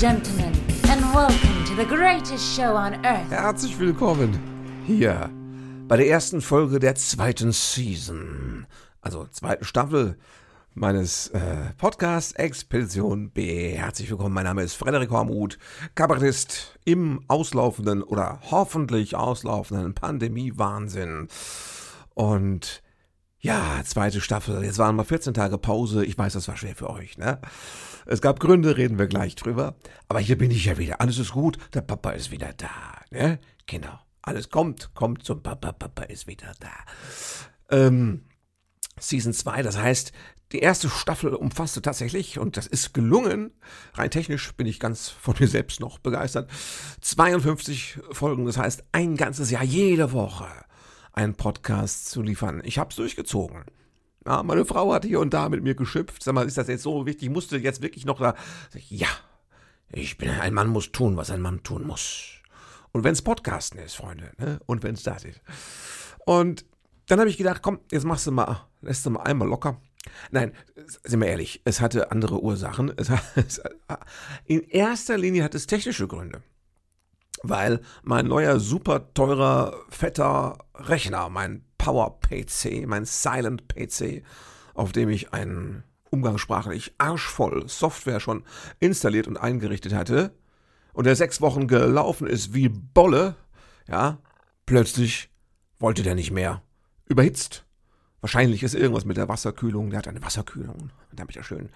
gentlemen, and welcome to the greatest show on earth. Herzlich willkommen hier bei der ersten Folge der zweiten Season, also zweiten Staffel meines äh, Podcasts Expedition B. Herzlich willkommen, mein Name ist Frederik Hormuth, Kabarettist im auslaufenden oder hoffentlich auslaufenden Pandemie-Wahnsinn. Und ja, zweite Staffel. Jetzt waren mal 14 Tage Pause. Ich weiß, das war schwer für euch, ne? Es gab Gründe, reden wir gleich drüber. Aber hier bin ich ja wieder. Alles ist gut. Der Papa ist wieder da, ne? Genau. Alles kommt, kommt zum Papa. Papa ist wieder da. Ähm, Season 2, das heißt, die erste Staffel umfasste tatsächlich, und das ist gelungen, rein technisch bin ich ganz von mir selbst noch begeistert, 52 Folgen, das heißt ein ganzes Jahr, jede Woche einen Podcast zu liefern. Ich habe es durchgezogen. Ja, meine Frau hat hier und da mit mir geschimpft. Sag mal, ist das jetzt so wichtig? Ich musste jetzt wirklich noch da. Ja, ich bin ein Mann, muss tun, was ein Mann tun muss. Und wenn es Podcasten ist, Freunde, ne? und wenn es das ist. Und dann habe ich gedacht, komm, jetzt machst du mal, lässt du mal einmal locker. Nein, sind wir ehrlich, es hatte andere Ursachen. Es, es, in erster Linie hat es technische Gründe weil mein neuer super teurer, fetter Rechner, mein Power-PC, mein Silent-PC, auf dem ich einen umgangssprachlich arschvoll Software schon installiert und eingerichtet hatte und der sechs Wochen gelaufen ist wie Bolle, ja, plötzlich wollte der nicht mehr. Überhitzt. Wahrscheinlich ist irgendwas mit der Wasserkühlung. Der hat eine Wasserkühlung, damit er schön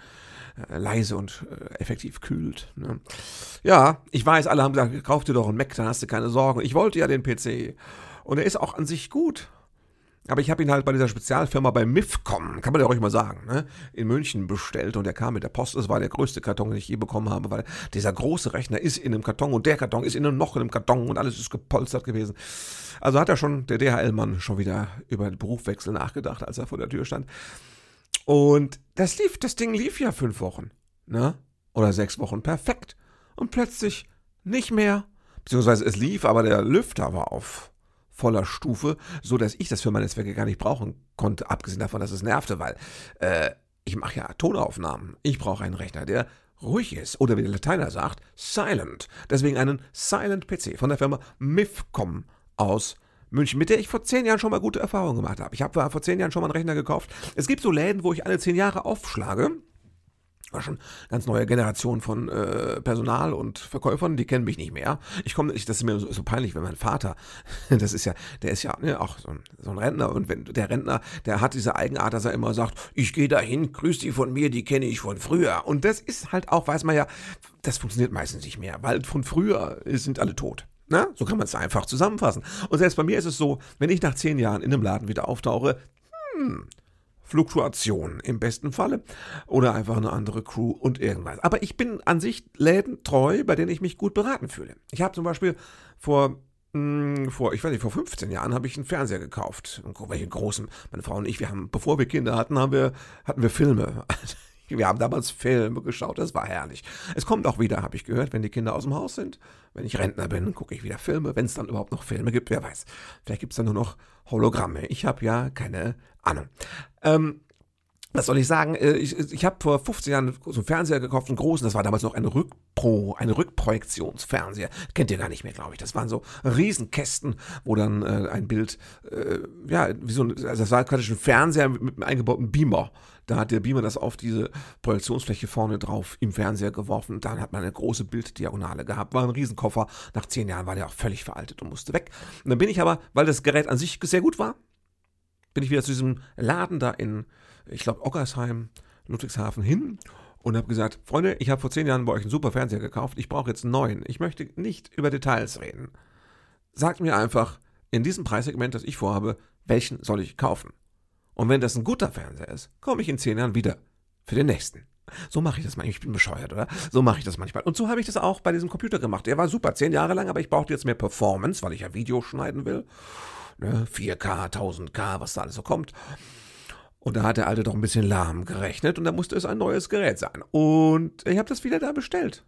äh, leise und äh, effektiv kühlt. Ne? Ja, ich weiß, alle haben gesagt, kauf dir doch einen Mac, dann hast du keine Sorgen. Ich wollte ja den PC. Und er ist auch an sich gut. Aber ich habe ihn halt bei dieser Spezialfirma bei MIFCOM, kann man ja ruhig mal sagen, ne, in München bestellt und er kam mit der Post. Das war der größte Karton, den ich je bekommen habe, weil dieser große Rechner ist in einem Karton und der Karton ist in einem noch in einem Karton und alles ist gepolstert gewesen. Also hat er schon, der DHL-Mann, schon wieder über den Berufswechsel nachgedacht, als er vor der Tür stand. Und das lief, das Ding lief ja fünf Wochen, ne? Oder sechs Wochen, perfekt. Und plötzlich nicht mehr. Beziehungsweise es lief, aber der Lüfter war auf voller Stufe, so dass ich das für meine Zwecke gar nicht brauchen konnte, abgesehen davon, dass es nervte, weil äh, ich mache ja Tonaufnahmen. Ich brauche einen Rechner, der ruhig ist oder wie der Lateiner sagt, silent. Deswegen einen Silent PC von der Firma MIFCOM aus München, mit der ich vor zehn Jahren schon mal gute Erfahrungen gemacht habe. Ich habe vor zehn Jahren schon mal einen Rechner gekauft. Es gibt so Läden, wo ich alle zehn Jahre aufschlage war schon ganz neue Generation von äh, Personal und Verkäufern, die kennen mich nicht mehr. Ich komme, das ist mir so, so, peinlich, wenn mein Vater, das ist ja, der ist ja ne, auch so ein, so ein, Rentner und wenn der Rentner, der hat diese Eigenart, dass er immer sagt, ich gehe dahin, grüß die von mir, die kenne ich von früher. Und das ist halt auch, weiß man ja, das funktioniert meistens nicht mehr, weil von früher sind alle tot. Na, so kann man es einfach zusammenfassen. Und selbst bei mir ist es so, wenn ich nach zehn Jahren in einem Laden wieder auftauche, hm, Fluktuation im besten Falle oder einfach eine andere Crew und irgendwas. Aber ich bin an sich Läden treu, bei denen ich mich gut beraten fühle. Ich habe zum Beispiel vor hm, vor, ich weiß nicht, vor 15 Jahren habe ich einen Fernseher gekauft. Welchen großen. Meine Frau und ich, wir haben, bevor wir Kinder hatten, haben wir, hatten wir Filme. Wir haben damals Filme geschaut, das war herrlich. Es kommt auch wieder, habe ich gehört, wenn die Kinder aus dem Haus sind. Wenn ich Rentner bin, gucke ich wieder Filme. Wenn es dann überhaupt noch Filme gibt, wer weiß. Vielleicht gibt es dann nur noch Hologramme. Ich habe ja keine Ahnung. Ähm, was soll ich sagen? Äh, ich, ich habe vor 15 Jahren so einen Fernseher gekauft, einen großen, das war damals noch ein Rückpro, ein Rückprojektionsfernseher. Kennt ihr gar nicht mehr, glaube ich. Das waren so Riesenkästen, wo dann äh, ein Bild, äh, ja, wie so ein, also das war quasi ein Fernseher mit, mit einem eingebauten Beamer. Da hat der Beamer das auf diese Projektionsfläche vorne drauf im Fernseher geworfen. Dann hat man eine große Bilddiagonale gehabt. War ein Riesenkoffer. Nach zehn Jahren war der auch völlig veraltet und musste weg. Und dann bin ich aber, weil das Gerät an sich sehr gut war, bin ich wieder zu diesem Laden da in, ich glaube, Oggersheim, Ludwigshafen hin und habe gesagt, Freunde, ich habe vor zehn Jahren bei euch einen super Fernseher gekauft. Ich brauche jetzt einen neuen. Ich möchte nicht über Details reden. Sagt mir einfach, in diesem Preissegment, das ich vorhabe, welchen soll ich kaufen? Und wenn das ein guter Fernseher ist, komme ich in zehn Jahren wieder für den nächsten. So mache ich das manchmal. Ich bin bescheuert, oder? So mache ich das manchmal. Und so habe ich das auch bei diesem Computer gemacht. Der war super, zehn Jahre lang, aber ich brauchte jetzt mehr Performance, weil ich ja Video schneiden will. Ne? 4K, 1000K, was da alles so kommt. Und da hat der Alte doch ein bisschen lahm gerechnet und da musste es ein neues Gerät sein. Und ich habe das wieder da bestellt.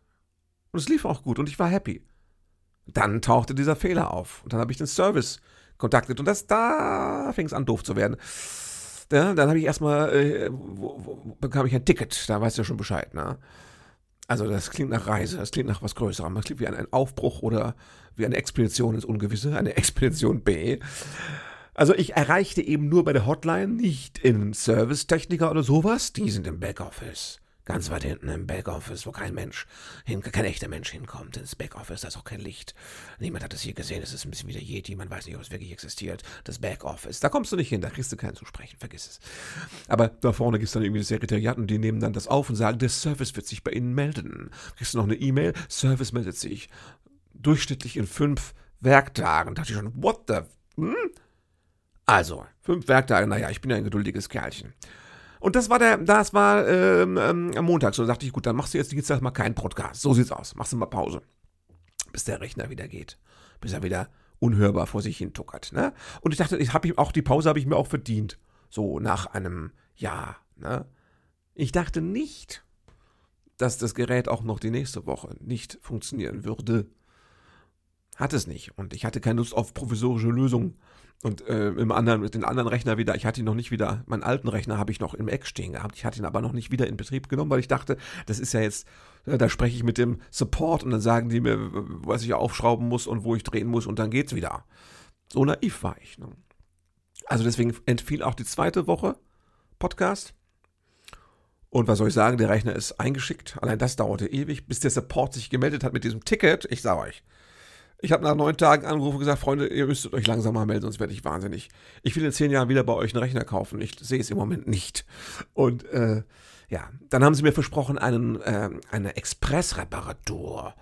Und es lief auch gut und ich war happy. Dann tauchte dieser Fehler auf und dann habe ich den Service kontaktiert und das da fing es an doof zu werden. Ja, dann habe ich erstmal, äh, wo, wo, bekam ich ein Ticket, da weißt du ja schon Bescheid, ne? Also das klingt nach Reise, das klingt nach was Größerem. Das klingt wie ein Aufbruch oder wie eine Expedition ins Ungewisse, eine Expedition B. Also ich erreichte eben nur bei der Hotline, nicht in Servicetechniker oder sowas. Die sind im Backoffice. Ganz weit hinten im Backoffice, wo kein Mensch, hin, kein echter Mensch hinkommt. Ins Backoffice, da ist auch kein Licht. Niemand hat das hier gesehen. Es ist ein bisschen wie der Yeti. Man weiß nicht, ob es wirklich existiert. Das Backoffice. Da kommst du nicht hin. Da kriegst du keinen zu sprechen. Vergiss es. Aber da vorne gibt es dann irgendwie das Sekretariat und die nehmen dann das auf und sagen, der Service wird sich bei Ihnen melden. Kriegst du noch eine E-Mail? Service meldet sich. Durchschnittlich in fünf Werktagen. Da dachte ich schon, what the? Hm? Also, fünf Werktage. Naja, ich bin ja ein geduldiges Kerlchen. Und das war der, das war ähm, ähm, am Montag. So dachte ich, gut, dann machst du jetzt Dienstag mal keinen Podcast. So sieht's aus. Machst du mal Pause. Bis der Rechner wieder geht. Bis er wieder unhörbar vor sich hin tuckert. Ne? Und ich dachte, ich habe auch die Pause habe ich mir auch verdient. So nach einem Jahr. Ne? Ich dachte nicht, dass das Gerät auch noch die nächste Woche nicht funktionieren würde. Hat es nicht. Und ich hatte keine Lust auf provisorische Lösungen. Und äh, im anderen, mit den anderen Rechner wieder, ich hatte ihn noch nicht wieder, meinen alten Rechner habe ich noch im Eck stehen gehabt. Ich hatte ihn aber noch nicht wieder in Betrieb genommen, weil ich dachte, das ist ja jetzt, äh, da spreche ich mit dem Support und dann sagen die mir, was ich aufschrauben muss und wo ich drehen muss und dann geht's wieder. So naiv war ich. Ne? Also deswegen entfiel auch die zweite Woche Podcast. Und was soll ich sagen, der Rechner ist eingeschickt. Allein das dauerte ewig, bis der Support sich gemeldet hat mit diesem Ticket. Ich sage euch, ich habe nach neun Tagen angerufen und gesagt, Freunde, ihr müsstet euch langsam mal melden, sonst werde ich wahnsinnig. Ich will in zehn Jahren wieder bei euch einen Rechner kaufen. Ich sehe es im Moment nicht. Und äh, ja, dann haben sie mir versprochen, einen, äh, eine Expressreparatur.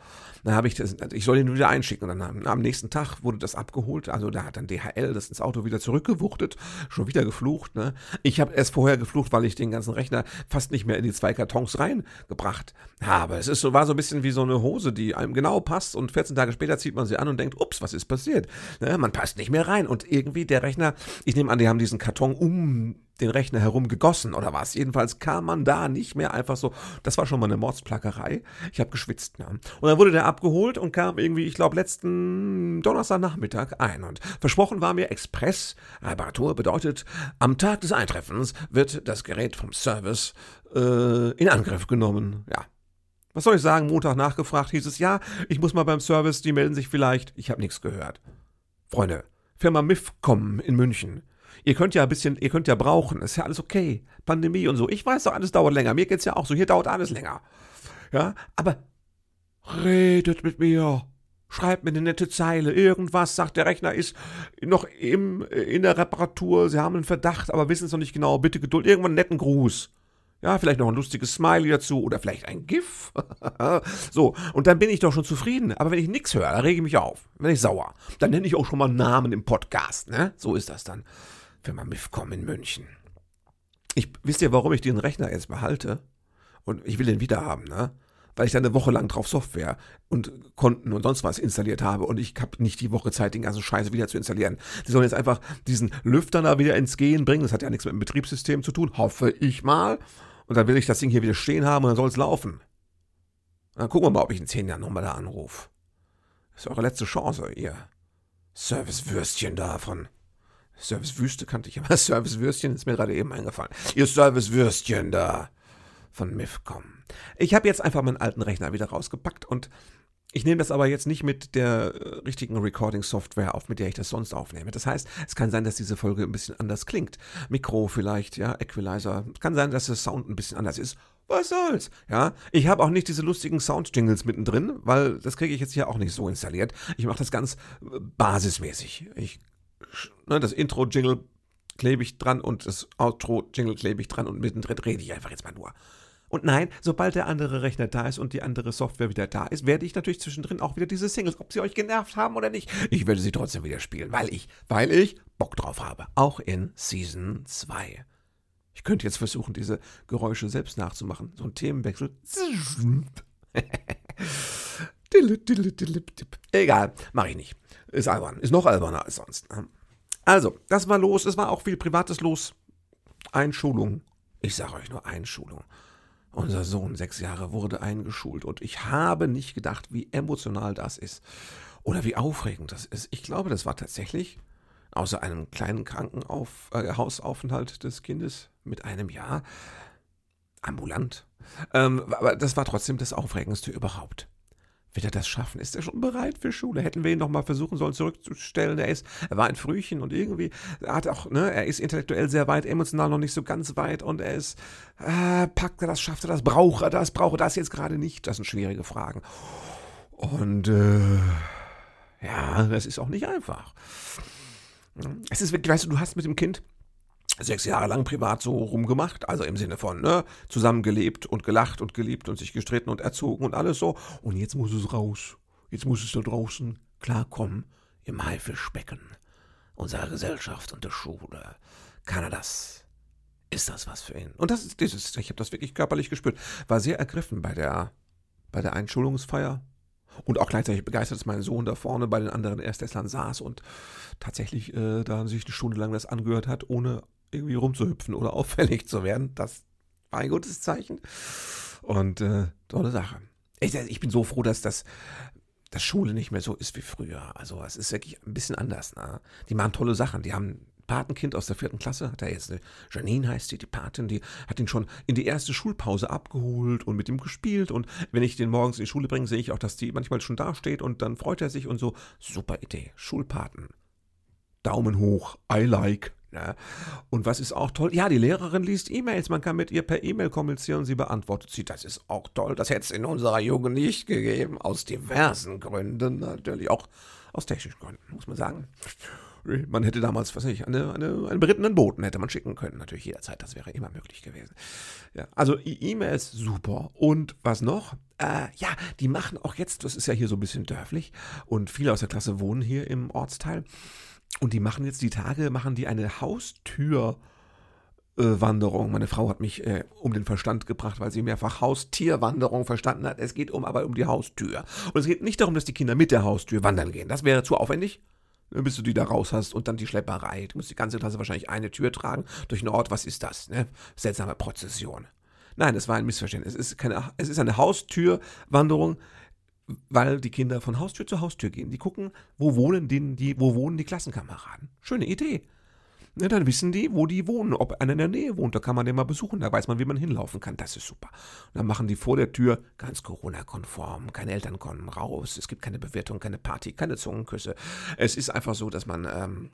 Dann habe ich das, ich soll ihn wieder einschicken. Und dann am nächsten Tag wurde das abgeholt. Also da hat dann DHL das ins Auto wieder zurückgewuchtet, schon wieder geflucht. Ne? Ich habe erst vorher geflucht, weil ich den ganzen Rechner fast nicht mehr in die zwei Kartons reingebracht habe. Es ist so, war so ein bisschen wie so eine Hose, die einem genau passt und 14 Tage später zieht man sie an und denkt, ups, was ist passiert? Ne? Man passt nicht mehr rein. Und irgendwie der Rechner, ich nehme an, die haben diesen Karton um den Rechner herum gegossen oder was. Jedenfalls kam man da nicht mehr einfach so. Das war schon mal eine Mordsplackerei. Ich habe geschwitzt. Ja. Und dann wurde der abgeholt und kam irgendwie, ich glaube, letzten Donnerstagnachmittag ein. Und versprochen war mir Express. Reparatur bedeutet, am Tag des Eintreffens wird das Gerät vom Service äh, in Angriff genommen. Ja. Was soll ich sagen? Montag nachgefragt hieß es, ja, ich muss mal beim Service, die melden sich vielleicht. Ich habe nichts gehört. Freunde, Firma MIFCOM in München Ihr könnt ja ein bisschen, ihr könnt ja brauchen, ist ja alles okay. Pandemie und so. Ich weiß doch, alles dauert länger. Mir geht's ja auch so. Hier dauert alles länger. Ja, aber redet mit mir. Schreibt mir eine nette Zeile. Irgendwas, sagt der Rechner, ist noch im, in der Reparatur. Sie haben einen Verdacht, aber wissen es noch nicht genau. Bitte Geduld. Irgendwann einen netten Gruß. Ja, vielleicht noch ein lustiges Smiley dazu oder vielleicht ein GIF. so, und dann bin ich doch schon zufrieden. Aber wenn ich nichts höre, dann rege ich mich auf. Wenn ich sauer. Dann nenne ich auch schon mal Namen im Podcast, ne? So ist das dann. Firma MIFCOM in München. Ich, wisst ihr, warum ich den Rechner jetzt behalte? Und ich will den wieder haben, ne? Weil ich da eine Woche lang drauf Software und Konten und sonst was installiert habe und ich habe nicht die Woche Zeit, den ganzen Scheiß wieder zu installieren. Die sollen jetzt einfach diesen Lüfter da wieder ins Gehen bringen. Das hat ja nichts mit dem Betriebssystem zu tun, hoffe ich mal. Und dann will ich das Ding hier wieder stehen haben und dann soll es laufen. Dann gucken wir mal, ob ich in zehn Jahren nochmal da anrufe. Das ist eure letzte Chance, ihr Servicewürstchen davon. Servicewüste kannte ich, aber Servicewürstchen ist mir gerade eben eingefallen. Ihr Servicewürstchen da von MIFCOM. Ich habe jetzt einfach meinen alten Rechner wieder rausgepackt und ich nehme das aber jetzt nicht mit der äh, richtigen Recording-Software auf, mit der ich das sonst aufnehme. Das heißt, es kann sein, dass diese Folge ein bisschen anders klingt. Mikro vielleicht, ja, Equalizer. Es kann sein, dass der Sound ein bisschen anders ist. Was soll's? Ja, ich habe auch nicht diese lustigen Sound-Jingles mittendrin, weil das kriege ich jetzt hier auch nicht so installiert. Ich mache das ganz äh, basismäßig. Ich ne, das Intro-Jingle klebe ich dran und das Outro-Jingle klebe ich dran und mittendrin rede ich einfach jetzt mal nur. Und nein, sobald der andere Rechner da ist und die andere Software wieder da ist, werde ich natürlich zwischendrin auch wieder diese Singles, ob sie euch genervt haben oder nicht, ich werde sie trotzdem wieder spielen, weil ich, weil ich Bock drauf habe. Auch in Season 2. Ich könnte jetzt versuchen, diese Geräusche selbst nachzumachen. So ein Themenwechsel. Egal, mache ich nicht. Ist albern. Ist noch alberner als sonst. Ne? Also, das war los. Es war auch viel Privates los. Einschulung. Ich sage euch nur Einschulung. Unser Sohn, sechs Jahre, wurde eingeschult und ich habe nicht gedacht, wie emotional das ist oder wie aufregend das ist. Ich glaube, das war tatsächlich, außer einem kleinen Krankenhausaufenthalt äh, des Kindes mit einem Jahr, ambulant. Ähm, aber das war trotzdem das Aufregendste überhaupt. Wird er das schaffen? Ist er schon bereit für Schule? Hätten wir ihn noch mal versuchen sollen zurückzustellen. Er ist, er war ein Frühchen und irgendwie er hat auch, ne, er ist intellektuell sehr weit, emotional noch nicht so ganz weit und er ist, äh, packt er das, schafft er das, braucht er das, braucht er das jetzt gerade nicht? Das sind schwierige Fragen. Und äh, ja, das ist auch nicht einfach. Es ist wirklich, weißt du, du hast mit dem Kind sechs Jahre lang privat so rumgemacht, also im Sinne von, ne, zusammengelebt und gelacht und geliebt und sich gestritten und erzogen und alles so. Und jetzt muss es raus. Jetzt muss es da draußen klarkommen, im Haifischbecken unserer Gesellschaft und der Schule. Kann er das? Ist das was für ihn? Und das ist dieses, ich habe das wirklich körperlich gespürt. War sehr ergriffen bei der, bei der Einschulungsfeier. Und auch gleichzeitig begeistert, dass mein Sohn da vorne bei den anderen Erstklässlern saß und tatsächlich äh, da sich eine Stunde lang das angehört hat, ohne irgendwie rumzuhüpfen oder auffällig zu werden. Das war ein gutes Zeichen. Und äh, tolle Sache. Ich, ich, bin so froh, dass das dass Schule nicht mehr so ist wie früher. Also es ist wirklich ein bisschen anders. Ne? Die machen tolle Sachen. Die haben ein Patenkind aus der vierten Klasse, hat er jetzt eine Janine heißt sie, die Patin, die hat ihn schon in die erste Schulpause abgeholt und mit ihm gespielt. Und wenn ich den morgens in die Schule bringe, sehe ich auch, dass die manchmal schon dasteht und dann freut er sich und so. Super Idee. Schulpaten. Daumen hoch. I like. Ne? Und was ist auch toll? Ja, die Lehrerin liest E-Mails. Man kann mit ihr per E-Mail kommunizieren sie beantwortet sie. Das ist auch toll. Das hätte es in unserer Jugend nicht gegeben. Aus diversen Gründen. Natürlich auch aus technischen Gründen, muss man sagen. Man hätte damals, weiß ich, eine, eine, einen berittenen Boten hätte man schicken können. Natürlich jederzeit. Das wäre immer möglich gewesen. Ja, also E-Mails super. Und was noch? Äh, ja, die machen auch jetzt, das ist ja hier so ein bisschen dörflich und viele aus der Klasse wohnen hier im Ortsteil. Und die machen jetzt die Tage, machen die eine Haustür. Wanderung. Meine Frau hat mich äh, um den Verstand gebracht, weil sie mehrfach Haustierwanderung verstanden hat. Es geht um aber um die Haustür. Und es geht nicht darum, dass die Kinder mit der Haustür wandern gehen. Das wäre zu aufwendig. Bis du die da raus hast und dann die Schlepperei. Du musst die ganze Klasse wahrscheinlich eine Tür tragen durch einen Ort. Was ist das? Ne? Seltsame Prozession. Nein, es war ein Missverständnis. Es ist, keine, es ist eine Haustürwanderung weil die Kinder von Haustür zu Haustür gehen. Die gucken, wo wohnen die, die, wo wohnen die Klassenkameraden. Schöne Idee. Ja, dann wissen die, wo die wohnen, ob einer in der Nähe wohnt. Da kann man den mal besuchen, da weiß man, wie man hinlaufen kann. Das ist super. Und dann machen die vor der Tür ganz Corona-konform. Keine Eltern kommen raus. Es gibt keine Bewertung, keine Party, keine Zungenküsse. Es ist einfach so, dass man, ähm,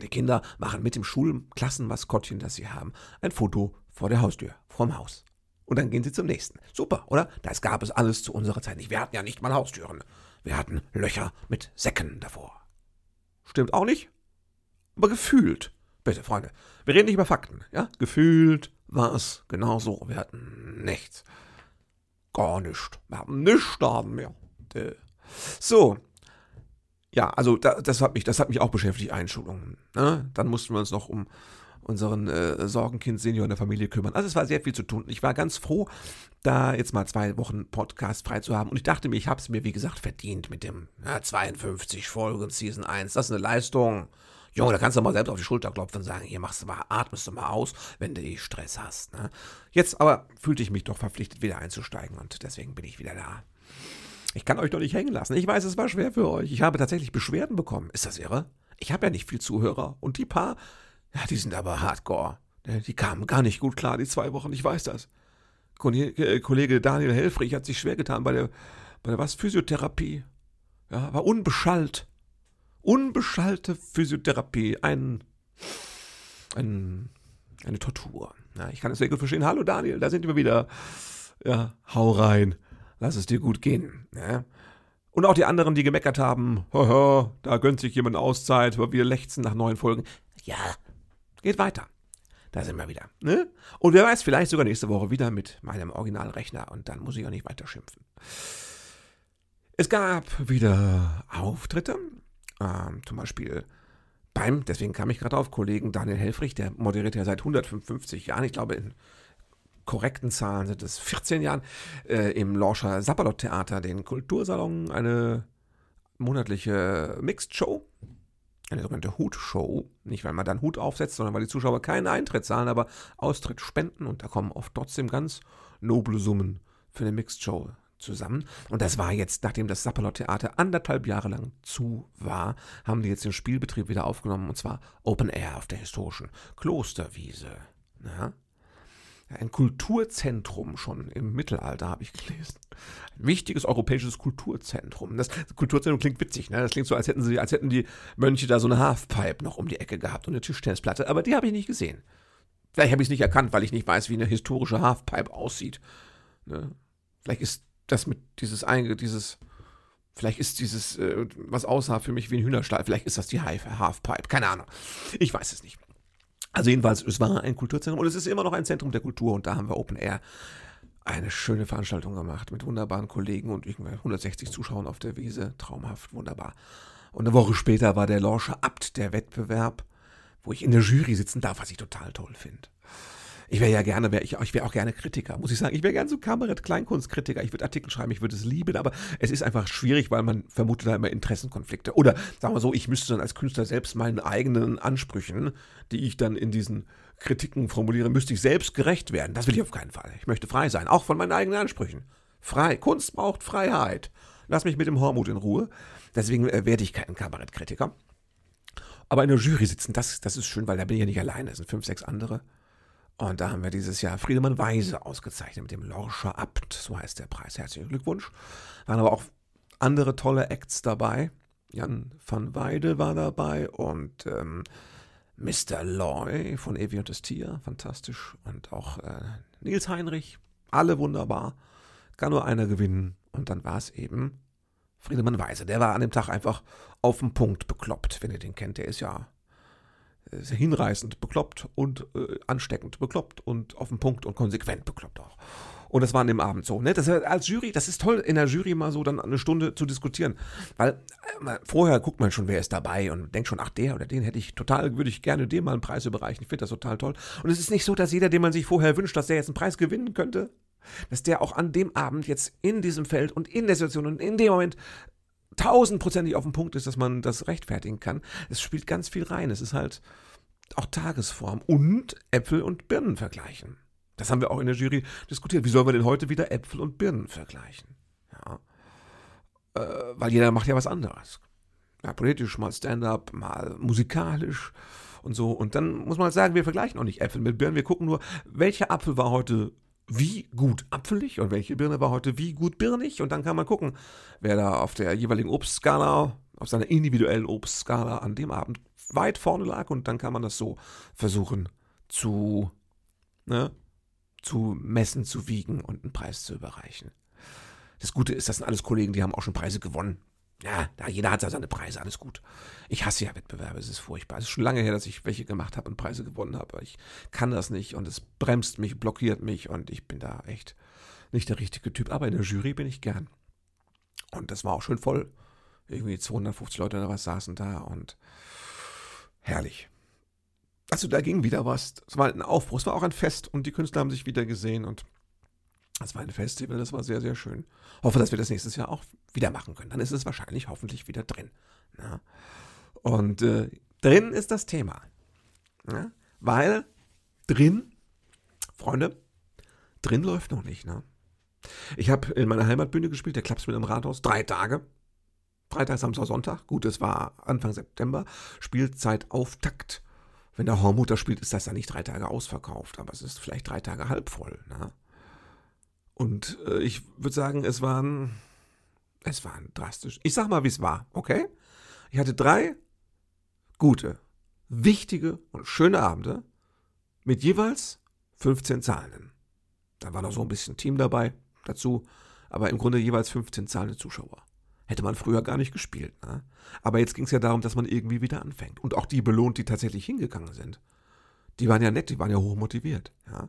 die Kinder machen mit dem Schulklassenmaskottchen, das sie haben, ein Foto vor der Haustür, vorm Haus und dann gehen sie zum nächsten. Super, oder? Das gab es alles zu unserer Zeit nicht. Wir hatten ja nicht mal Haustüren. Wir hatten Löcher mit Säcken davor. Stimmt auch nicht? Aber gefühlt. Bitte, Freunde, wir reden nicht über Fakten, ja? Gefühlt war es genau so. Wir hatten nichts. Gar nichts. Wir haben nichts da haben wir. So. Ja, also das, hat mich, das hat mich auch beschäftigt, Einschulungen. Ne? Dann mussten wir uns noch um unseren äh, Sorgenkind-Senior in der Familie kümmern. Also es war sehr viel zu tun. Ich war ganz froh, da jetzt mal zwei Wochen Podcast frei zu haben. Und ich dachte mir, ich habe es mir, wie gesagt, verdient mit dem ja, 52 Folgen Season 1. Das ist eine Leistung. Junge, da kannst du mal selbst auf die Schulter klopfen und sagen, hier machst du mal, atmest du mal aus, wenn du eh Stress hast. Ne? Jetzt aber fühlte ich mich doch verpflichtet, wieder einzusteigen und deswegen bin ich wieder da. Ich kann euch doch nicht hängen lassen. Ich weiß, es war schwer für euch. Ich habe tatsächlich Beschwerden bekommen. Ist das irre? Ich habe ja nicht viel Zuhörer. Und die paar, ja, die sind aber hardcore. Die kamen gar nicht gut klar, die zwei Wochen, ich weiß das. Äh, Kollege Daniel Helfrich hat sich schwer getan bei der, bei der was? Physiotherapie. Ja, war unbeschallt. Unbeschallte Physiotherapie. Ein, ein, eine Tortur. Ja, ich kann es sehr gut verstehen. Hallo Daniel, da sind wir wieder. Ja, hau rein. Lass es dir gut gehen. Ja. Und auch die anderen, die gemeckert haben, da gönnt sich jemand Auszeit, weil wir lechzen nach neuen Folgen. Ja, Geht weiter. Da sind wir wieder. Ne? Und wer weiß, vielleicht sogar nächste Woche wieder mit meinem Originalrechner und dann muss ich auch nicht weiter schimpfen. Es gab wieder Auftritte, ähm, zum Beispiel beim, deswegen kam ich gerade auf, Kollegen Daniel Helfrich, der moderiert ja seit 155 Jahren, ich glaube in korrekten Zahlen sind es 14 Jahren, äh, im Lorscher Sapperlot Theater, den Kultursalon, eine monatliche Mixed Show eine sogenannte Hutshow. Nicht, weil man dann Hut aufsetzt, sondern weil die Zuschauer keinen Eintritt zahlen, aber Austritt spenden und da kommen oft trotzdem ganz noble Summen für eine Mixed Show zusammen. Und das war jetzt, nachdem das Sapperlot Theater anderthalb Jahre lang zu war, haben die jetzt den Spielbetrieb wieder aufgenommen und zwar Open Air auf der historischen Klosterwiese. Ja? Ein Kulturzentrum schon im Mittelalter, habe ich gelesen. Ein wichtiges europäisches Kulturzentrum. Das Kulturzentrum klingt witzig, ne? Das klingt so, als hätten sie, als hätten die Mönche da so eine Halfpipe noch um die Ecke gehabt und eine Tischtennisplatte. Aber die habe ich nicht gesehen. Vielleicht habe ich es nicht erkannt, weil ich nicht weiß, wie eine historische Halfpipe aussieht. Ne? Vielleicht ist das mit dieses einge, dieses, vielleicht ist dieses, äh, was aussah für mich wie ein Hühnerstall, vielleicht ist das die Halfpipe. Keine Ahnung. Ich weiß es nicht. Also jedenfalls, es war ein Kulturzentrum und es ist immer noch ein Zentrum der Kultur und da haben wir Open Air eine schöne Veranstaltung gemacht mit wunderbaren Kollegen und 160 Zuschauern auf der Wiese. Traumhaft, wunderbar. Und eine Woche später war der Lorscher Abt der Wettbewerb, wo ich in der Jury sitzen darf, was ich total toll finde. Ich wäre ja gerne, wär ich, ich wäre auch gerne Kritiker, muss ich sagen. Ich wäre gerne so Kabarett, Kleinkunstkritiker. Ich würde Artikel schreiben, ich würde es lieben, aber es ist einfach schwierig, weil man vermutet da immer Interessenkonflikte. Oder sagen wir so, ich müsste dann als Künstler selbst meinen eigenen Ansprüchen, die ich dann in diesen Kritiken formuliere, müsste ich selbst gerecht werden. Das will ich auf keinen Fall. Ich möchte frei sein, auch von meinen eigenen Ansprüchen. Frei. Kunst braucht Freiheit. Lass mich mit dem Hormut in Ruhe. Deswegen äh, werde ich kein Kabarettkritiker. Aber in der Jury sitzen, das, das ist schön, weil da bin ich ja nicht alleine. Es sind fünf, sechs andere. Und da haben wir dieses Jahr Friedemann Weise ausgezeichnet mit dem Lorscher Abt, so heißt der Preis. Herzlichen Glückwunsch. Waren aber auch andere tolle Acts dabei. Jan van Weide war dabei und ähm, Mr. Loy von Evi und das Tier, fantastisch. Und auch äh, Nils Heinrich, alle wunderbar. Kann nur einer gewinnen. Und dann war es eben Friedemann Weise. Der war an dem Tag einfach auf den Punkt bekloppt, wenn ihr den kennt. Der ist ja hinreißend bekloppt und äh, ansteckend bekloppt und auf den Punkt und konsequent bekloppt auch. Und das war an dem Abend so. Ne? Das als Jury, das ist toll, in der Jury mal so dann eine Stunde zu diskutieren. Weil äh, vorher guckt man schon, wer ist dabei und denkt schon, ach, der oder den hätte ich total, würde ich gerne dem mal einen Preis überreichen. Ich finde das total toll. Und es ist nicht so, dass jeder, den man sich vorher wünscht, dass der jetzt einen Preis gewinnen könnte, dass der auch an dem Abend jetzt in diesem Feld und in der Situation und in dem Moment tausendprozentig auf dem Punkt ist, dass man das rechtfertigen kann. Es spielt ganz viel rein. Es ist halt auch Tagesform und Äpfel und Birnen vergleichen. Das haben wir auch in der Jury diskutiert. Wie sollen wir denn heute wieder Äpfel und Birnen vergleichen? Ja. Äh, weil jeder macht ja was anderes. Ja, politisch, mal Stand-up, mal musikalisch und so. Und dann muss man halt sagen, wir vergleichen auch nicht Äpfel mit Birnen. Wir gucken nur, welcher Apfel war heute wie gut apfelig und welche Birne war heute wie gut birnig. Und dann kann man gucken, wer da auf der jeweiligen Obstskala, auf seiner individuellen Obstskala an dem Abend weit vorne lag. Und dann kann man das so versuchen zu, ne, zu messen, zu wiegen und einen Preis zu überreichen. Das Gute ist, das sind alles Kollegen, die haben auch schon Preise gewonnen. Ja, jeder hat seine Preise, alles gut. Ich hasse ja Wettbewerbe, es ist furchtbar. Es ist schon lange her, dass ich welche gemacht habe und Preise gewonnen habe. Ich kann das nicht und es bremst mich, blockiert mich und ich bin da echt nicht der richtige Typ. Aber in der Jury bin ich gern. Und das war auch schön voll. Irgendwie 250 Leute oder was saßen da und herrlich. Also da ging wieder was. Es war ein Aufbruch, es war auch ein Fest und die Künstler haben sich wieder gesehen und das war ein Festival, das war sehr, sehr schön. Hoffe, dass wir das nächstes Jahr auch wieder machen können. Dann ist es wahrscheinlich hoffentlich wieder drin. Ja. Ne? Und äh, drin ist das Thema. Ja. Ne? Weil drin, Freunde, drin läuft noch nicht. Ne? Ich habe in meiner Heimatbühne gespielt, der Klappspiel im Rathaus, drei Tage. Freitag, Samstag, Sonntag. Gut, es war Anfang September. Spielzeit Auftakt. Wenn der Hormutter spielt, ist das dann nicht drei Tage ausverkauft, aber es ist vielleicht drei Tage halb voll. Ne? Und äh, ich würde sagen, es waren, es waren drastisch. Ich sag mal, wie es war, okay? Ich hatte drei gute, wichtige und schöne Abende mit jeweils 15 Zahlenden. Da war noch so ein bisschen Team dabei dazu, aber im Grunde jeweils 15 zahlende Zuschauer. Hätte man früher gar nicht gespielt. Ne? Aber jetzt ging es ja darum, dass man irgendwie wieder anfängt. Und auch die belohnt, die tatsächlich hingegangen sind. Die waren ja nett, die waren ja hochmotiviert. Ja?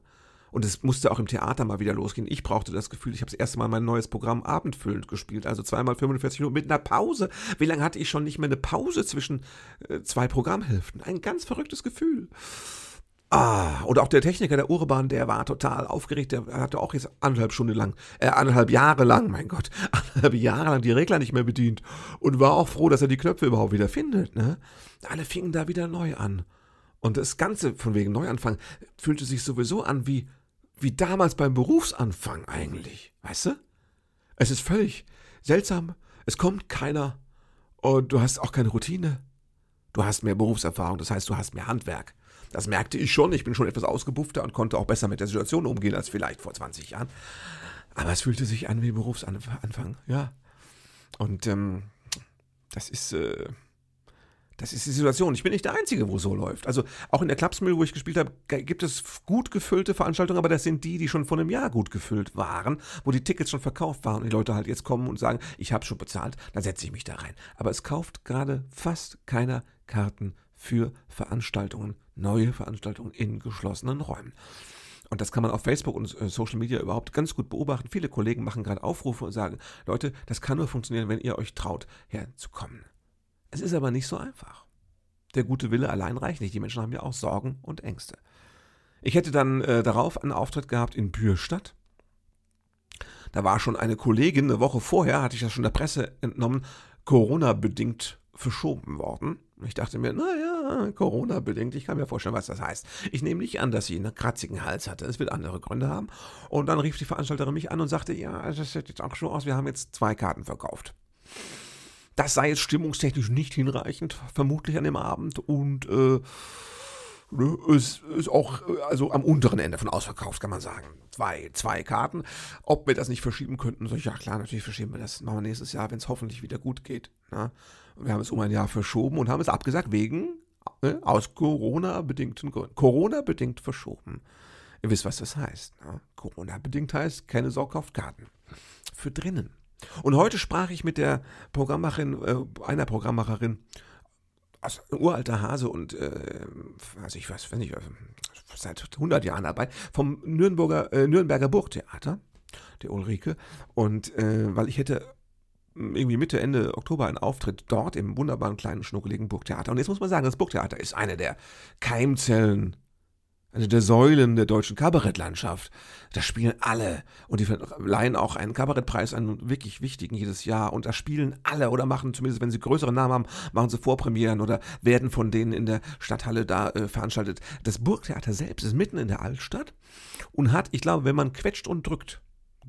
Und es musste auch im Theater mal wieder losgehen. Ich brauchte das Gefühl, ich habe das erste Mal mein neues Programm abendfüllend gespielt, also zweimal 45 Minuten mit einer Pause. Wie lange hatte ich schon nicht mehr eine Pause zwischen äh, zwei Programmhälften? Ein ganz verrücktes Gefühl. Ah, und auch der Techniker der Urban, der war total aufgeregt. Der hatte auch jetzt anderthalb Stunden lang, äh, anderthalb Jahre lang, mein Gott, anderthalb Jahre lang die Regler nicht mehr bedient und war auch froh, dass er die Knöpfe überhaupt wieder findet. Ne? Alle fingen da wieder neu an. Und das Ganze von wegen Neuanfang fühlte sich sowieso an wie wie damals beim Berufsanfang eigentlich, weißt du? Es ist völlig seltsam, es kommt keiner und du hast auch keine Routine. Du hast mehr Berufserfahrung, das heißt, du hast mehr Handwerk. Das merkte ich schon. Ich bin schon etwas ausgebuffter und konnte auch besser mit der Situation umgehen als vielleicht vor 20 Jahren. Aber es fühlte sich an wie Berufsanfang, ja. Und ähm, das ist, äh, das ist die Situation. Ich bin nicht der Einzige, wo es so läuft. Also auch in der Klapsmühle, wo ich gespielt habe, gibt es gut gefüllte Veranstaltungen, aber das sind die, die schon vor einem Jahr gut gefüllt waren, wo die Tickets schon verkauft waren und die Leute halt jetzt kommen und sagen, ich habe schon bezahlt, dann setze ich mich da rein. Aber es kauft gerade fast keiner Karten für Veranstaltungen, neue Veranstaltungen in geschlossenen Räumen. Und das kann man auf Facebook und äh, Social Media überhaupt ganz gut beobachten. Viele Kollegen machen gerade Aufrufe und sagen, Leute, das kann nur funktionieren, wenn ihr euch traut, herzukommen. Es ist aber nicht so einfach. Der gute Wille allein reicht nicht. Die Menschen haben ja auch Sorgen und Ängste. Ich hätte dann äh, darauf einen Auftritt gehabt in Bürstadt. Da war schon eine Kollegin, eine Woche vorher, hatte ich das schon der Presse entnommen, Corona-bedingt verschoben worden. Ich dachte mir, naja, Corona-bedingt, ich kann mir vorstellen, was das heißt. Ich nehme nicht an, dass sie einen kratzigen Hals hatte. Es wird andere Gründe haben. Und dann rief die Veranstalterin mich an und sagte, ja, das sieht jetzt auch schon aus, wir haben jetzt zwei Karten verkauft. Das sei jetzt stimmungstechnisch nicht hinreichend, vermutlich an dem Abend. Und äh, ne, ist, ist auch also am unteren Ende von ausverkauft, kann man sagen. Zwei, zwei Karten. Ob wir das nicht verschieben könnten, so, ja klar, natürlich verschieben wir das. Machen wir nächstes Jahr, wenn es hoffentlich wieder gut geht. Ne? Wir haben es um ein Jahr verschoben und haben es abgesagt wegen ne, aus Corona-bedingten Gründen. Corona-bedingt verschoben. Ihr wisst, was das heißt. Ne? Corona-bedingt heißt, keine Sorge auf Karten. Für drinnen. Und heute sprach ich mit der Programmmacherin, äh, einer Programmmacherin, also ein uralter Hase und, äh, also ich weiß, wenn ich, seit 100 Jahren dabei, vom Nürnberger, äh, Nürnberger Burgtheater, der Ulrike. Und äh, weil ich hätte irgendwie Mitte, Ende Oktober einen Auftritt dort im wunderbaren kleinen, schnuckeligen Burgtheater. Und jetzt muss man sagen, das Burgtheater ist eine der Keimzellen eine der Säulen der deutschen Kabarettlandschaft. Da spielen alle und die leihen auch einen Kabarettpreis an, wirklich wichtigen jedes Jahr. Und da spielen alle oder machen zumindest, wenn sie größere Namen haben, machen sie Vorpremieren oder werden von denen in der Stadthalle da äh, veranstaltet. Das Burgtheater selbst ist mitten in der Altstadt und hat, ich glaube, wenn man quetscht und drückt,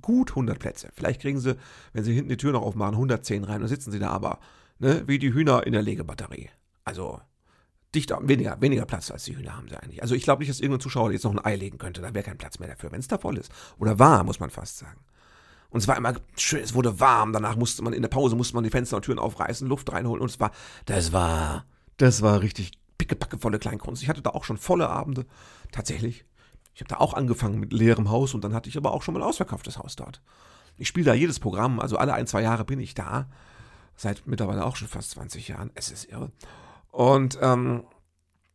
gut 100 Plätze. Vielleicht kriegen sie, wenn sie hinten die Tür noch aufmachen, 110 rein. Dann sitzen sie da aber, ne, wie die Hühner in der Legebatterie. Also dichter, weniger, weniger Platz als die Hühner haben sie eigentlich. Also ich glaube nicht, dass irgendein Zuschauer jetzt noch ein Ei legen könnte. Da wäre kein Platz mehr dafür, wenn es da voll ist. Oder war, muss man fast sagen. Und es war immer schön, es wurde warm. Danach musste man in der Pause musste man die Fenster und Türen aufreißen, Luft reinholen. Und es war, das war, das war richtig pickepackevolle Kleinkunst. Ich hatte da auch schon volle Abende. Tatsächlich. Ich habe da auch angefangen mit leerem Haus und dann hatte ich aber auch schon mal ein ausverkauftes Haus dort. Ich spiele da jedes Programm, also alle ein, zwei Jahre bin ich da. Seit mittlerweile auch schon fast 20 Jahren. Es ist irre. Und ähm,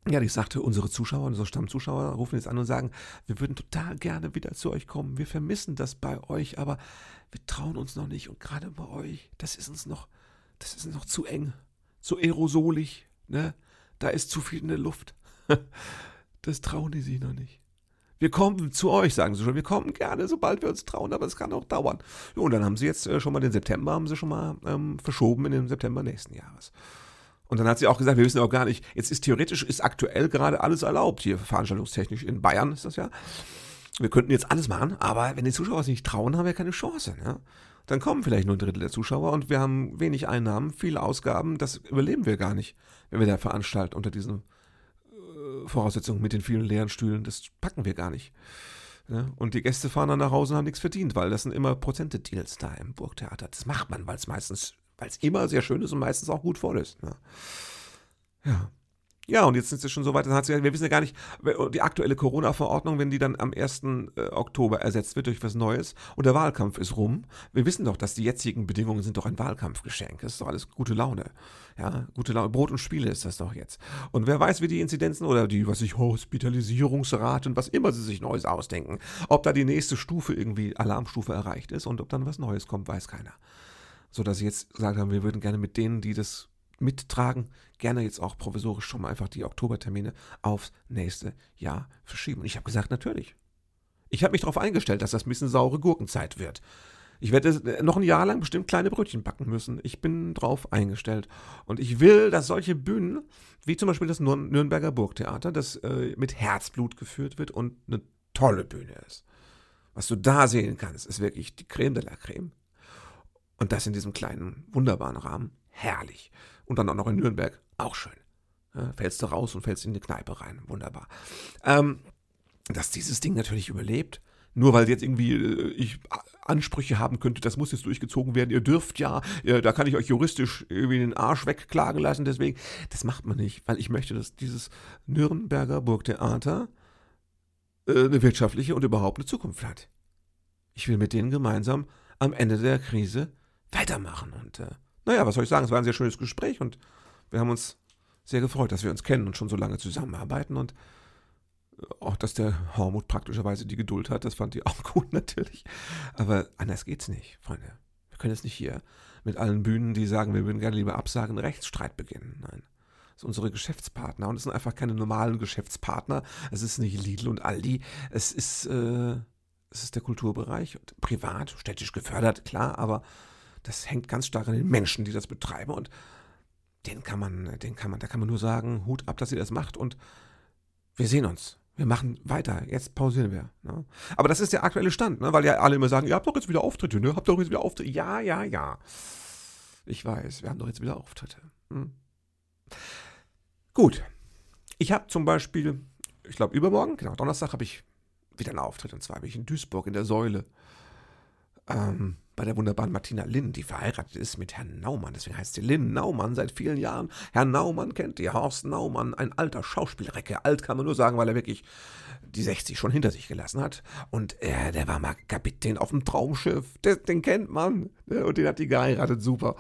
ja, ich sagte, unsere Zuschauer, unsere Stammzuschauer rufen jetzt an und sagen, wir würden total gerne wieder zu euch kommen. Wir vermissen das bei euch, aber wir trauen uns noch nicht. Und gerade bei euch, das ist uns noch, das ist noch zu eng, zu aerosolig, ne? Da ist zu viel in der Luft. Das trauen die sich noch nicht. Wir kommen zu euch, sagen sie schon. Wir kommen gerne, sobald wir uns trauen, aber es kann auch dauern. Und dann haben sie jetzt äh, schon mal den September, haben sie schon mal ähm, verschoben in den September nächsten Jahres. Und dann hat sie auch gesagt, wir wissen auch gar nicht, jetzt ist theoretisch, ist aktuell gerade alles erlaubt, hier veranstaltungstechnisch in Bayern ist das ja. Wir könnten jetzt alles machen, aber wenn die Zuschauer sich nicht trauen, haben wir keine Chance. Ne? Dann kommen vielleicht nur ein Drittel der Zuschauer und wir haben wenig Einnahmen, viele Ausgaben, das überleben wir gar nicht, wenn wir da veranstalten unter diesen äh, Voraussetzungen mit den vielen leeren Stühlen. Das packen wir gar nicht. Ne? Und die Gäste fahren dann nach Hause und haben nichts verdient, weil das sind immer Prozente-Deals da im Burgtheater. Das macht man, weil es meistens weil es immer sehr schön ist und meistens auch gut voll ist. Ne? Ja. Ja, und jetzt sind sie schon so weit, dann hat sie, wir wissen ja gar nicht, die aktuelle Corona-Verordnung, wenn die dann am 1. Äh, Oktober ersetzt wird durch was Neues und der Wahlkampf ist rum. Wir wissen doch, dass die jetzigen Bedingungen sind doch ein Wahlkampfgeschenk. Das ist doch alles gute Laune. Ja, gute Laune. Brot und Spiele ist das doch jetzt. Und wer weiß, wie die Inzidenzen oder die, was ich, Hospitalisierungsraten, was immer sie sich Neues ausdenken, ob da die nächste Stufe irgendwie, Alarmstufe erreicht ist und ob dann was Neues kommt, weiß keiner so dass sie jetzt gesagt haben, wir würden gerne mit denen, die das mittragen, gerne jetzt auch provisorisch schon mal einfach die Oktobertermine aufs nächste Jahr verschieben. Und ich habe gesagt, natürlich. Ich habe mich darauf eingestellt, dass das ein bisschen saure Gurkenzeit wird. Ich werde noch ein Jahr lang bestimmt kleine Brötchen backen müssen. Ich bin drauf eingestellt. Und ich will, dass solche Bühnen, wie zum Beispiel das Nürnberger Burgtheater, das äh, mit Herzblut geführt wird und eine tolle Bühne ist. Was du da sehen kannst, ist wirklich die Creme de la Creme. Und das in diesem kleinen, wunderbaren Rahmen. Herrlich. Und dann auch noch in Nürnberg. Auch schön. Ja, fällst du raus und fällst in die Kneipe rein. Wunderbar. Ähm, dass dieses Ding natürlich überlebt, nur weil jetzt irgendwie äh, ich Ansprüche haben könnte, das muss jetzt durchgezogen werden, ihr dürft ja, ja, da kann ich euch juristisch irgendwie den Arsch wegklagen lassen, deswegen, das macht man nicht, weil ich möchte, dass dieses Nürnberger Burgtheater äh, eine wirtschaftliche und überhaupt eine Zukunft hat. Ich will mit denen gemeinsam am Ende der Krise weitermachen und äh, naja, was soll ich sagen, es war ein sehr schönes Gespräch und wir haben uns sehr gefreut, dass wir uns kennen und schon so lange zusammenarbeiten und auch, dass der Hormut praktischerweise die Geduld hat, das fand ich auch gut natürlich. Aber anders geht's nicht, Freunde. Wir können jetzt nicht hier mit allen Bühnen, die sagen, wir würden gerne lieber absagen, einen Rechtsstreit beginnen. Nein. Das sind unsere Geschäftspartner. Und es sind einfach keine normalen Geschäftspartner. Es ist nicht Lidl und Aldi. Es ist, äh, es ist der Kulturbereich. Privat, städtisch gefördert, klar, aber das hängt ganz stark an den Menschen, die das betreiben. Und den kann man, den kann man, da kann man nur sagen, Hut ab, dass ihr das macht. Und wir sehen uns wir machen weiter, jetzt pausieren wir. Ne? Aber das ist der aktuelle Stand, ne? weil ja alle immer sagen, ihr habt doch jetzt wieder Auftritte, ne? Habt doch jetzt wieder Auftritte. Ja, ja, ja. Ich weiß, wir haben doch jetzt wieder Auftritte. Hm. Gut. Ich habe zum Beispiel, ich glaube übermorgen, genau, Donnerstag habe ich wieder einen Auftritt. Und zwar habe ich in Duisburg in der Säule. Ähm, bei der wunderbaren Martina Linn, die verheiratet ist mit Herrn Naumann. Deswegen heißt sie Linn Naumann seit vielen Jahren. Herr Naumann kennt ihr, Horst Naumann, ein alter Schauspielrecke. Alt kann man nur sagen, weil er wirklich die 60 schon hinter sich gelassen hat. Und äh, der war mal Kapitän auf dem Traumschiff. Den, den kennt man. Ne? Und den hat die geheiratet. Super.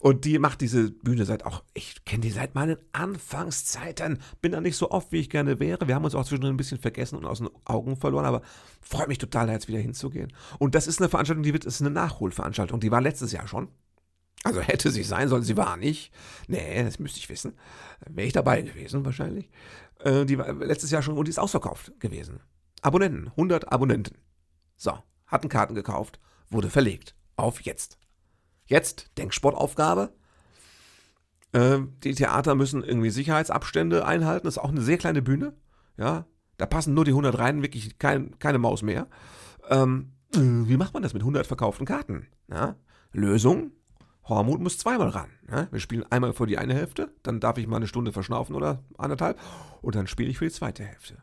Und die macht diese Bühne seit auch, ich kenne die seit meinen Anfangszeiten. Bin da nicht so oft, wie ich gerne wäre. Wir haben uns auch zwischendrin ein bisschen vergessen und aus den Augen verloren, aber freut mich total, da jetzt wieder hinzugehen. Und das ist eine Veranstaltung, die wird, ist eine Nachholveranstaltung. Die war letztes Jahr schon. Also hätte sie sein sollen, sie war nicht. Nee, das müsste ich wissen. Wäre ich dabei gewesen wahrscheinlich. Äh, die war letztes Jahr schon und die ist ausverkauft gewesen. Abonnenten, 100 Abonnenten. So, hatten Karten gekauft, wurde verlegt. Auf jetzt. Jetzt, Denksportaufgabe. Äh, die Theater müssen irgendwie Sicherheitsabstände einhalten. Das ist auch eine sehr kleine Bühne. Ja, da passen nur die 100 rein, wirklich kein, keine Maus mehr. Ähm, wie macht man das mit 100 verkauften Karten? Ja? Lösung, Hormut muss zweimal ran. Ne? Wir spielen einmal für die eine Hälfte, dann darf ich mal eine Stunde verschnaufen oder anderthalb und dann spiele ich für die zweite Hälfte.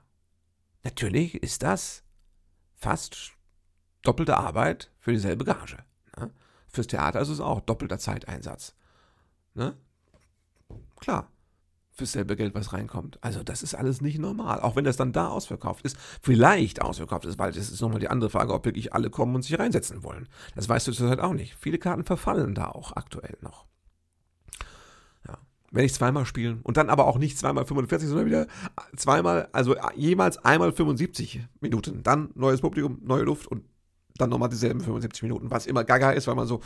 Natürlich ist das fast doppelte Arbeit für dieselbe Gage. Ne? Fürs Theater ist es auch doppelter Zeiteinsatz. Ne? Klar fürs selbe Geld, was reinkommt. Also das ist alles nicht normal. Auch wenn das dann da ausverkauft ist, vielleicht ausverkauft ist, weil das ist nochmal die andere Frage, ob wirklich alle kommen und sich reinsetzen wollen. Das weißt du zurzeit auch nicht. Viele Karten verfallen da auch aktuell noch. Wenn ich zweimal spielen und dann aber auch nicht zweimal 45, sondern wieder zweimal, also jemals einmal 75 Minuten. Dann neues Publikum, neue Luft und dann nochmal dieselben 75 Minuten, was immer gaga ist, weil man so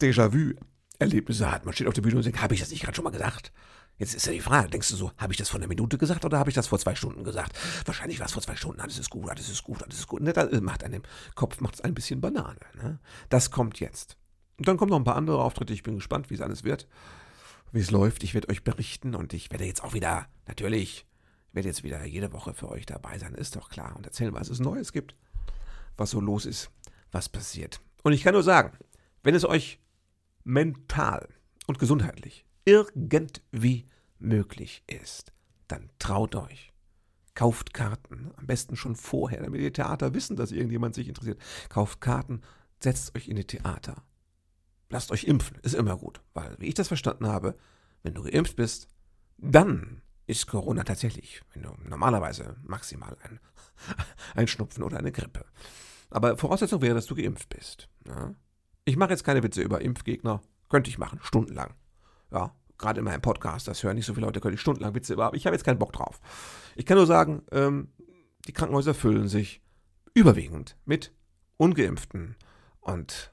Déjà-vu-Erlebnisse hat. Man steht auf der Bühne und denkt, habe ich das nicht gerade schon mal gesagt? Jetzt ist ja die Frage, denkst du so, habe ich das vor einer Minute gesagt oder habe ich das vor zwei Stunden gesagt? Wahrscheinlich war es vor zwei Stunden, alles ist gut, alles ist gut, alles ist gut. Ne, das macht einem Kopf macht es ein bisschen Banane. Ne? Das kommt jetzt. Und dann kommen noch ein paar andere Auftritte. Ich bin gespannt, wie es alles wird, wie es läuft. Ich werde euch berichten und ich werde jetzt auch wieder, natürlich, ich werde jetzt wieder jede Woche für euch dabei sein, ist doch klar. Und erzählen, was es Neues gibt, was so los ist, was passiert. Und ich kann nur sagen, wenn es euch mental und gesundheitlich irgendwie möglich ist, dann traut euch. Kauft Karten, am besten schon vorher, damit die Theater wissen, dass irgendjemand sich interessiert. Kauft Karten, setzt euch in die Theater. Lasst euch impfen, ist immer gut, weil, wie ich das verstanden habe, wenn du geimpft bist, dann ist Corona tatsächlich, wenn du normalerweise maximal ein, ein Schnupfen oder eine Grippe. Aber Voraussetzung wäre, dass du geimpft bist. Ja? Ich mache jetzt keine Witze über Impfgegner, könnte ich machen, stundenlang. Ja, gerade in meinem Podcast, das hören nicht so viele Leute, könnte ich stundenlang Witze über, aber ich habe jetzt keinen Bock drauf. Ich kann nur sagen, ähm, die Krankenhäuser füllen sich überwiegend mit Ungeimpften. Und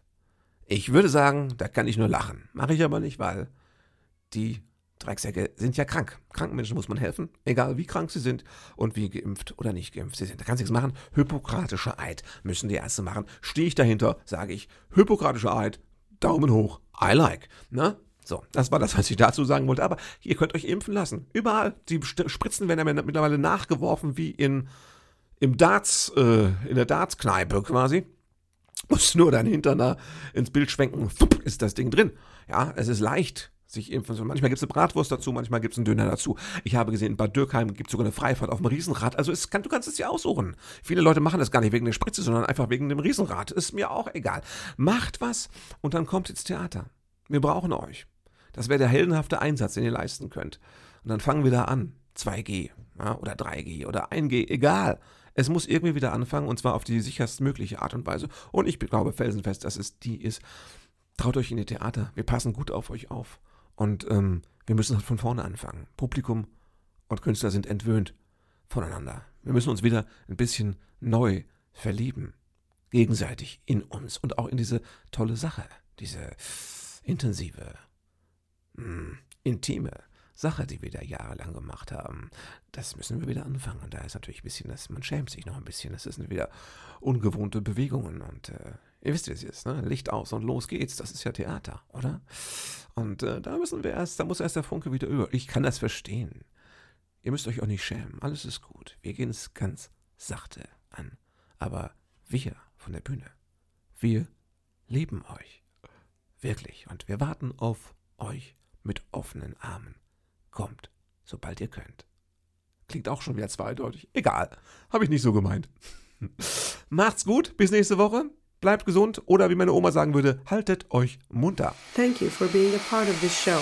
ich würde sagen, da kann ich nur lachen. Mache ich aber nicht, weil die Drecksäcke sind ja krank. Kranken Menschen muss man helfen, egal wie krank sie sind und wie geimpft oder nicht geimpft sie sind. Da kannst du nichts machen. Hippokratischer Eid müssen die Ärzte machen. Stehe ich dahinter, sage ich, Hippokratischer Eid, Daumen hoch, I like. Ne? So, das war das, was ich dazu sagen wollte. Aber ihr könnt euch impfen lassen. Überall. Die Spritzen werden ja mittlerweile nachgeworfen wie in, im Darts, äh, in der Darts-Kneipe quasi. Musst nur dein Hintern da ins Bild schwenken. Ist das Ding drin. Ja, es ist leicht. Sich impfen soll. Manchmal gibt es eine Bratwurst dazu, manchmal gibt es einen Döner dazu. Ich habe gesehen, in Bad Dürkheim gibt es sogar eine Freifahrt auf dem Riesenrad. Also kann, du kannst es dir aussuchen. Viele Leute machen das gar nicht wegen der Spritze, sondern einfach wegen dem Riesenrad. Ist mir auch egal. Macht was und dann kommt ins Theater. Wir brauchen euch. Das wäre der heldenhafte Einsatz, den ihr leisten könnt. Und dann fangen wir da an. 2G ja, oder 3G oder 1G, egal. Es muss irgendwie wieder anfangen und zwar auf die sicherstmögliche Art und Weise. Und ich glaube felsenfest, dass es die ist. Traut euch in die Theater. Wir passen gut auf euch auf. Und ähm, wir müssen halt von vorne anfangen. Publikum und Künstler sind entwöhnt voneinander. Wir müssen uns wieder ein bisschen neu verlieben. Gegenseitig in uns und auch in diese tolle Sache. Diese intensive, mh, hm, intime Sache, die wir da jahrelang gemacht haben. Das müssen wir wieder anfangen. Und da ist natürlich ein bisschen, dass man schämt sich noch ein bisschen. Das sind wieder ungewohnte Bewegungen und äh, ihr wisst, wie es ist, ne? Licht aus und los geht's. Das ist ja Theater, oder? Und äh, da müssen wir erst, da muss erst der Funke wieder über. Ich kann das verstehen. Ihr müsst euch auch nicht schämen. Alles ist gut. Wir gehen es ganz sachte an. Aber wir von der Bühne, wir lieben euch. Wirklich. Und wir warten auf euch mit offenen Armen. Kommt, sobald ihr könnt. Klingt auch schon wieder zweideutig. Egal, habe ich nicht so gemeint. Macht's gut, bis nächste Woche. Bleibt gesund oder wie meine Oma sagen würde, haltet euch munter. Thank you for being a part of this show.